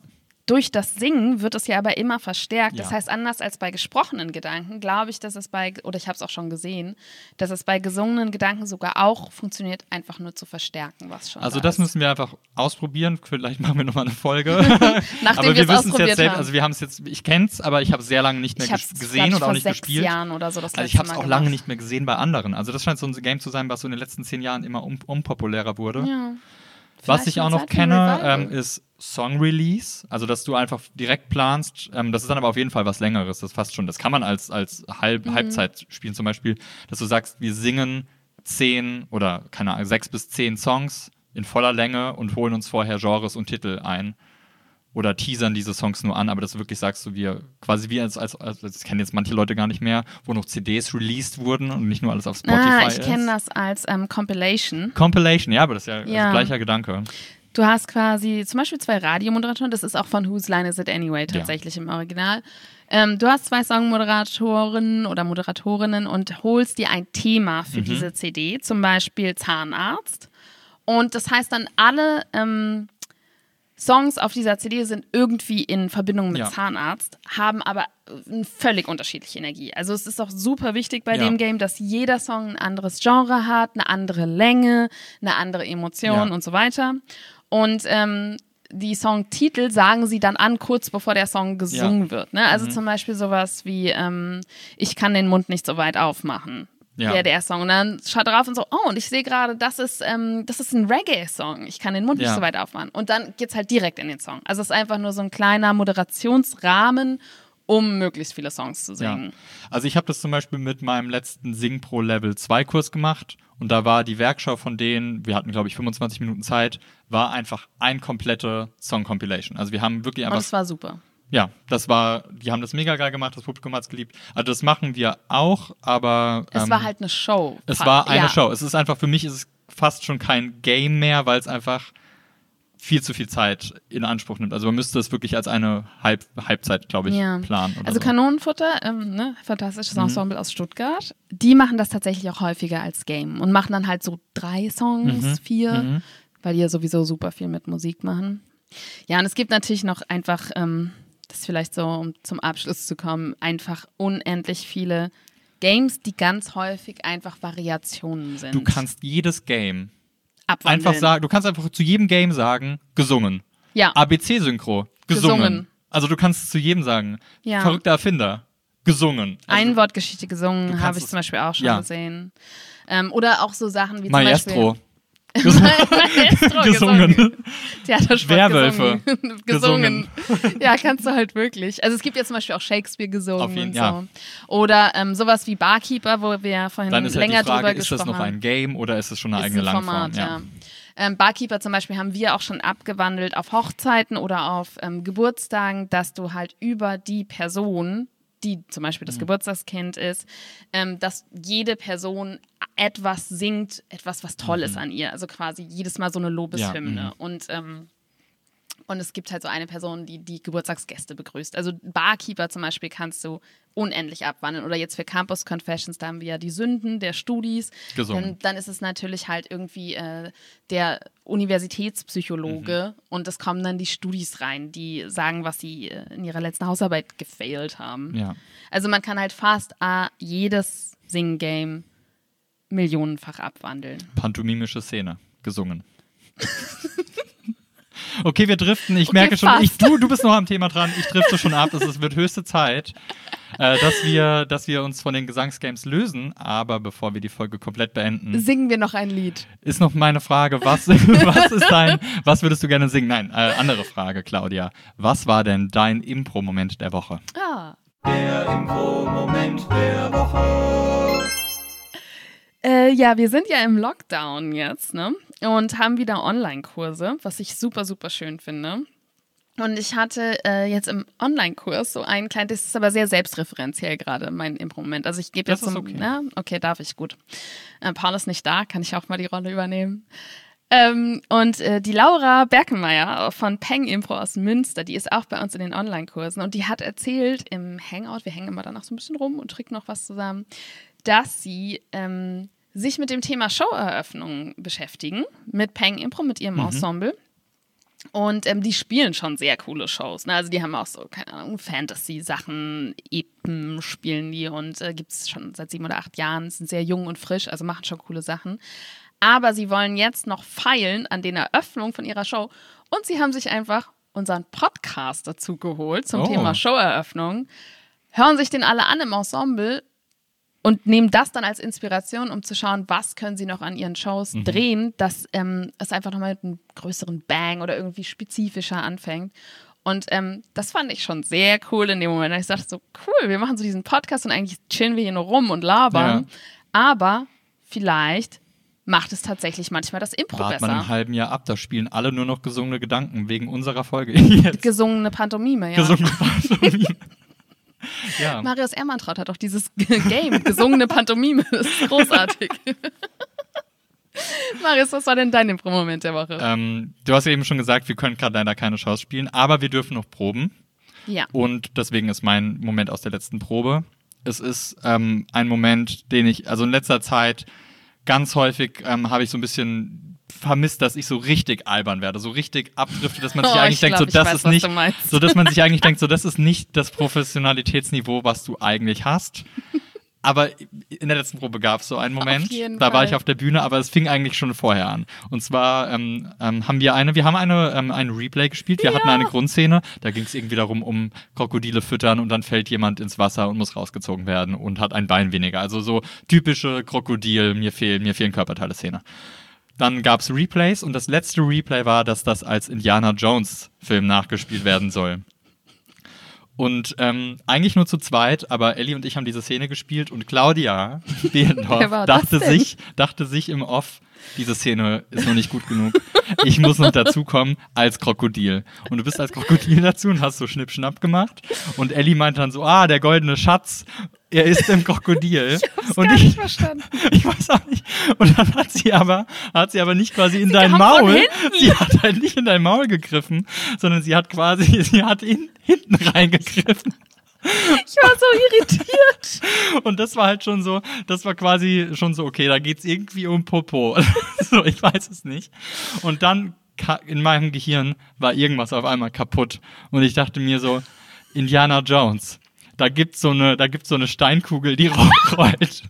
Durch das Singen wird es ja aber immer verstärkt. Ja. Das heißt, anders als bei gesprochenen Gedanken, glaube ich, dass es bei, oder ich habe es auch schon gesehen, dass es bei gesungenen Gedanken sogar auch funktioniert, einfach nur zu verstärken, was schon Also da das ist. müssen wir einfach ausprobieren. Vielleicht machen wir nochmal eine Folge. Nachdem aber wir wissen es jetzt selbst, also wir haben es jetzt, ich kenne es, aber ich habe es sehr lange nicht mehr gesehen und auch nicht sechs gespielt. Jahren oder so das Also ich habe es auch lange gemacht. nicht mehr gesehen bei anderen. Also das scheint so ein Game zu sein, was so in den letzten zehn Jahren immer un unpopulärer wurde. Ja. Was ich auch noch kenne, ähm, ist Song Release. Also, dass du einfach direkt planst. Ähm, das ist dann aber auf jeden Fall was Längeres. Das fast schon. Das kann man als, als Halb Mhm. Halbzeit spielen zum Beispiel, dass du sagst, wir singen zehn oder keine Ahnung, sechs bis zehn Songs in voller Länge und holen uns vorher Genres und Titel ein. Oder teasern diese Songs nur an, aber dass du wirklich sagst, so wir quasi wie als, als, als das kennen jetzt manche Leute gar nicht mehr, wo noch CDs released wurden und nicht nur alles auf Spotify Ah, ich kenne das als ähm, Compilation. Compilation, ja, aber das ist ja, Ja. Also gleicher Gedanke. Du hast quasi zum Beispiel zwei Radiomoderatoren, das ist auch von Whose Line Is It Anyway tatsächlich im Original. Ähm, du hast zwei Songmoderatoren oder Moderatorinnen und holst dir ein Thema für Mhm. diese CD, zum Beispiel Zahnarzt. Und das heißt dann, alle ähm, Songs auf dieser CD sind irgendwie in Verbindung mit Ja. Zahnarzt, haben aber äh, eine völlig unterschiedliche Energie. Also es ist auch super wichtig bei Ja. dem Game, dass jeder Song ein anderes Genre hat, eine andere Länge, eine andere Emotion Ja. und so weiter. Und ähm, die Songtitel sagen sie dann an, kurz bevor der Song gesungen wird. Ne? Mhm. Also zum Beispiel sowas wie ähm, Ich kann den Mund nicht so weit aufmachen. Ja. Der, der Song. Und dann schaut drauf und so, oh, und ich sehe gerade, das ist, ähm, das ist ein Reggae-Song. Ich kann den Mund nicht Ja. so weit aufmachen. Und dann geht's halt direkt in den Song. Also es ist einfach nur so ein kleiner Moderationsrahmen, um möglichst viele Songs zu Ja. singen. Also ich habe das zum Beispiel mit meinem letzten Sing Pro Level 2 Kurs gemacht und da war die Werkschau von denen, wir hatten glaube ich 25 Minuten Zeit, war einfach ein komplette Song Compilation. Also wir haben wirklich Und einfach es war super. ja, das war, die haben das mega geil gemacht, das Publikum hat's geliebt. Also das machen wir auch, aber Es ähm, war halt eine Show. es war eine ja. Show. Es ist einfach für mich ist es fast schon kein Game mehr, weil es einfach viel zu viel Zeit in Anspruch nimmt. Also man müsste es wirklich als eine Halb Halbzeit, glaube ich, Ja. planen. Also so. Kanonenfutter, ähm, ne, fantastisches Mhm. Ensemble aus Stuttgart, die machen das tatsächlich auch häufiger als Game und machen dann halt so drei Songs, Mhm. vier, weil die ja sowieso super viel mit Musik machen. Ja, und es gibt natürlich noch einfach, ähm, das ist vielleicht so, um zum Abschluss zu kommen, einfach unendlich viele Games, die ganz häufig einfach Variationen sind. du kannst jedes Game abwandeln. einfach sagen, du kannst einfach zu jedem Game sagen, gesungen. Ja, ABC-Synchro, gesungen. Gesungen. Also du kannst zu jedem sagen, Ja. verrückter Erfinder, gesungen. Also, Einwortgeschichte gesungen, habe ich zum Beispiel auch schon ja. gesehen. Ähm, oder auch so Sachen wie Maestro, zum Beispiel Maestro gesungen. Theatersport Werwölfe. gesungen. gesungen. ja, kannst du halt wirklich. Also es gibt ja zum Beispiel auch Shakespeare gesungen Auf jeden- und so. ja. Oder ähm, sowas wie Barkeeper, wo wir vorhin Dann ist halt länger die Frage, drüber ist das gesprochen noch haben. ein Game oder ist es schon eine Ist eigene ein Langform? Format, ja. Ähm, Barkeeper zum Beispiel haben wir auch schon abgewandelt auf Hochzeiten oder auf ähm, Geburtstagen, dass du halt über die Person, die zum Beispiel Mhm. das Geburtstagskind ist, ähm, dass jede Person etwas singt, etwas, was toll ist an ihr. Also quasi jedes Mal so eine Lobeshymne. Mhm. Ja, mhm. Und ähm, und es gibt halt so eine Person, die die Geburtstagsgäste begrüßt. Also Barkeeper zum Beispiel kannst du unendlich abwandeln. Oder jetzt für Campus Confessions, da haben wir ja die Sünden der Studis. Gesungen. Dann, dann ist es natürlich halt irgendwie äh, der Universitätspsychologe Mhm. und es kommen dann die Studis rein, die sagen, was sie äh, in ihrer letzten Hausarbeit gefailt haben. Ja. Also man kann halt fast äh, jedes Sing-Game millionenfach abwandeln. Pantomimische Szene, gesungen. Okay, wir driften. Ich Okay, merke schon, ich, du, du bist noch am Thema dran. Ich drifte schon ab. Es wird höchste Zeit, äh, dass, wir, dass wir uns von den Gesangsgames lösen. Aber bevor wir die Folge komplett beenden, Singen wir noch ein Lied. ist noch meine Frage, was, was ist dein, was würdest du gerne singen? Nein, äh, andere Frage, Claudia. Was war denn dein Impro-Moment der Woche? Ah. Der Impro-Moment der Woche. Äh, ja, wir sind ja im Lockdown jetzt, ne? Und haben wieder Online-Kurse, was ich super, super schön finde. Und ich hatte äh, jetzt im Online-Kurs so einen kleinen, das ist aber sehr selbstreferenziell gerade, mein Impro-Moment. Also ich gebe jetzt so, okay. ja, okay, darf ich, gut. Äh, Paul ist nicht da, kann ich auch mal die Rolle übernehmen. Ähm, und äh, die Laura Berkemeyer von Peng Impro aus Münster, die ist auch bei uns in den Online-Kursen und die hat erzählt im Hangout, wir hängen immer danach so ein bisschen rum und trinken noch was zusammen, dass sie ähm, sich mit dem Thema Showeröffnung beschäftigen, mit Peng Impro, mit ihrem Ensemble. Und ähm, die spielen schon sehr coole Shows. Ne? Also die haben auch so, keine Ahnung, Fantasy-Sachen, Epen spielen die und äh, gibt es schon seit sieben oder acht Jahren, sind sehr jung und frisch, also machen schon coole Sachen. Aber sie wollen jetzt noch feilen an den Eröffnungen von ihrer Show und sie haben sich einfach unseren Podcast dazu geholt zum Oh. Thema Showeröffnung, hören sich den alle an im Ensemble und nehmen das dann als Inspiration, um zu schauen, was können sie noch an ihren Shows drehen, dass ähm, es einfach nochmal mit einem größeren Bang oder irgendwie spezifischer anfängt. Und ähm, das fand ich schon sehr cool in dem Moment. Ich dachte so, cool, wir machen so diesen Podcast und eigentlich chillen wir hier nur rum und labern. Aber vielleicht macht es tatsächlich manchmal das Impro Wart man im besser. halben Jahr ab, da spielen alle nur noch gesungene Gedanken wegen unserer Folge. Jetzt. Gesungene Pantomime, ja. Gesungene Pantomime. ja. Marius Ermantraut hat auch dieses Game, gesungene Pantomime. Das ist großartig. Marius, was war denn dein Impro-Moment der Woche? Ähm, du hast ja eben schon gesagt, wir können gerade leider keine Shows spielen, aber wir dürfen noch proben. ja. Und deswegen ist mein Moment aus der letzten Probe. Es ist ähm, ein Moment, den ich, also in letzter Zeit ganz häufig ähm, habe ich so ein bisschen vermisst, dass ich so richtig albern werde, so richtig abdrifte, dass man sich Oh, eigentlich ich denkt, glaub, so das weiß, ist nicht, so dass man sich eigentlich denkt, so das ist nicht das Professionalitätsniveau, was du eigentlich hast. Aber in der letzten Probe gab es so einen Moment, da war Fall. ich auf der Bühne, aber es fing eigentlich schon vorher an. Und zwar ähm, ähm, haben wir eine, wir haben eine, ähm, ein Replay gespielt. Wir hatten eine Grundszene, da ging es irgendwie darum, um Krokodile füttern und dann fällt jemand ins Wasser und muss rausgezogen werden und hat ein Bein weniger. Also so typische Krokodil, mir fehlen, mir fehlen Körperteile-Szene. Dann gab es Replays und das letzte Replay war, dass das als Indiana Jones Film nachgespielt werden soll. Und ähm, eigentlich nur zu zweit, aber Ellie und ich haben diese Szene gespielt und Claudia das dachte sich, dachte sich im Off, diese Szene ist noch nicht gut genug. Ich muss noch dazukommen als Krokodil. Und du bist als Krokodil dazu und hast so Schnipp-Schnapp gemacht. Und Ellie meinte dann so, ah, der goldene Schatz, er ist im Krokodil. und gar ich, nicht verstanden. ich weiß auch nicht. Und dann hat sie aber, hat sie aber nicht quasi in dein Maul, sie hat halt nicht in dein Maul gegriffen, sondern sie hat quasi, sie hat in, hinten reingegriffen. Ich war so irritiert. Und das war halt schon so, das war quasi schon so, okay, da geht's irgendwie um Popo. so, ich weiß es nicht. Und dann in meinem Gehirn war irgendwas auf einmal kaputt. Und ich dachte mir so, Indiana Jones, da gibt's so so eine Steinkugel, die rollt.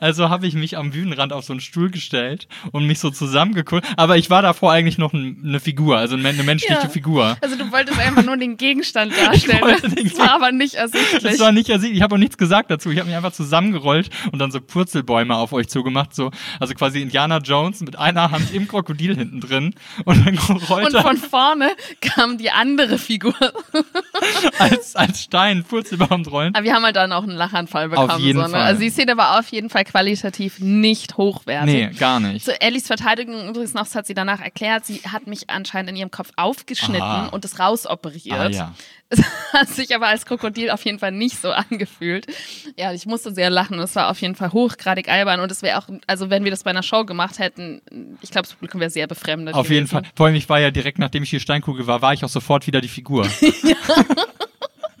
Also habe ich mich am Bühnenrand auf so einen Stuhl gestellt und mich so zusammengeguckt. Aber ich war davor eigentlich noch ein, eine Figur, also eine menschliche Ja. Figur. Also du wolltest einfach nur den Gegenstand darstellen. Das war aber nicht ersichtlich. Das war nicht ersichtlich. Ich habe auch nichts gesagt dazu. Ich habe mich einfach zusammengerollt und dann so Purzelbäume auf euch zugemacht. So, also quasi Indiana Jones mit einer Hand im Krokodil hinten drin. Und dann Und rollte von vorne kam die andere Figur. als, als Stein Purzelbaum rollen. Aber wir haben halt dann auch einen Lachanfall bekommen. jeden so, ne? Fall. Also die Szene war auf jeden Fall qualitativ nicht hochwertig. Nee, gar nicht. Zu Ellies Verteidigung übrigens noch, das hat sie danach erklärt, sie hat mich anscheinend in ihrem Kopf aufgeschnitten Aha. und es rausoperiert. Ah, ja. Es hat sich aber als Krokodil auf jeden Fall nicht so angefühlt. Ja, ich musste sehr lachen. Es war auf jeden Fall hochgradig albern und es wäre auch, also wenn wir das bei einer Show gemacht hätten, ich glaube, das Publikum wäre sehr befremdet. Auf jeden gewesen. Fall. Vor allem, ich war ja direkt, nachdem ich die Steinkugel war, war ich auch sofort wieder die Figur.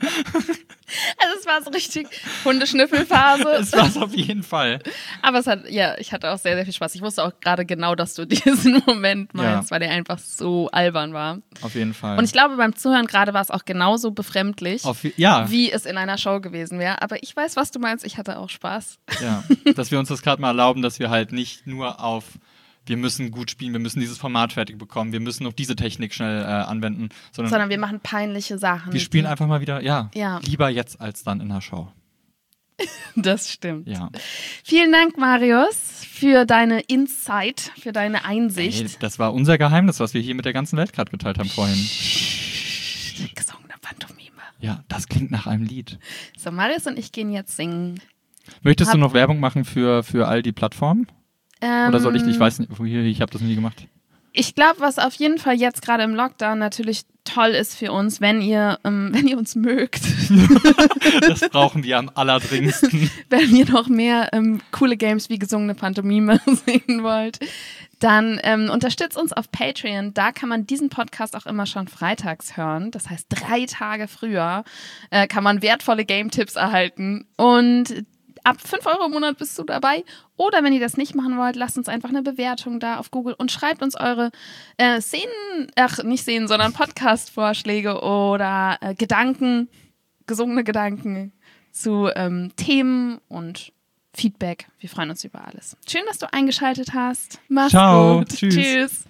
Also es war so richtig Hundeschnüffelphase. Das war's auf jeden Fall. Aber es hat, ja, ich hatte auch sehr, sehr viel Spaß. Ich wusste auch gerade genau, dass du diesen Moment meinst, weil der einfach so albern war. Auf jeden Fall. Und ich glaube, beim Zuhören gerade war es auch genauso befremdlich, auf, ja, wie es in einer Show gewesen wäre. Aber ich weiß, was du meinst. Ich hatte auch Spaß. ja. Dass wir uns das gerade mal erlauben, dass wir halt nicht nur auf wir müssen gut spielen, wir müssen dieses Format fertig bekommen, wir müssen noch diese Technik schnell äh, anwenden, sondern Sondern wir machen peinliche Sachen. wir spielen einfach mal wieder, ja, Ja. lieber jetzt als dann in der Show. Das stimmt. Ja. Vielen Dank, Marius, für deine Insight, für deine Einsicht. Hey, das war unser Geheimnis, was wir hier mit der ganzen Welt gerade geteilt haben vorhin. Gesungene Pantomime. Ja, das klingt nach einem Lied. So, Marius und ich gehen jetzt singen. Möchtest Hab- du noch Werbung machen für, für all die Plattformen? Oder soll ich, Ähm, ich weiß nicht, woher, ich habe das nie gemacht. Ich glaube, was auf jeden Fall jetzt gerade im Lockdown natürlich toll ist für uns, wenn ihr, ähm, wenn ihr uns mögt, Das brauchen wir am allerdringendsten. wenn ihr noch mehr ähm, coole Games wie gesungene Pantomime sehen wollt, dann ähm, unterstützt uns auf Patreon. Da kann man diesen Podcast auch immer schon freitags hören. Das heißt, drei Tage früher äh, kann man wertvolle Game-Tipps erhalten. Und ab 5 Euro im Monat bist du dabei. Oder wenn ihr das nicht machen wollt, lasst uns einfach eine Bewertung da auf Google und schreibt uns eure äh, Szenen, ach, nicht Szenen, sondern Podcast-Vorschläge oder äh, Gedanken, gesungene Gedanken zu ähm, Themen und Feedback. Wir freuen uns über alles. Schön, dass du eingeschaltet hast. Mach's Ciao. gut. Tschüss. Tschüss.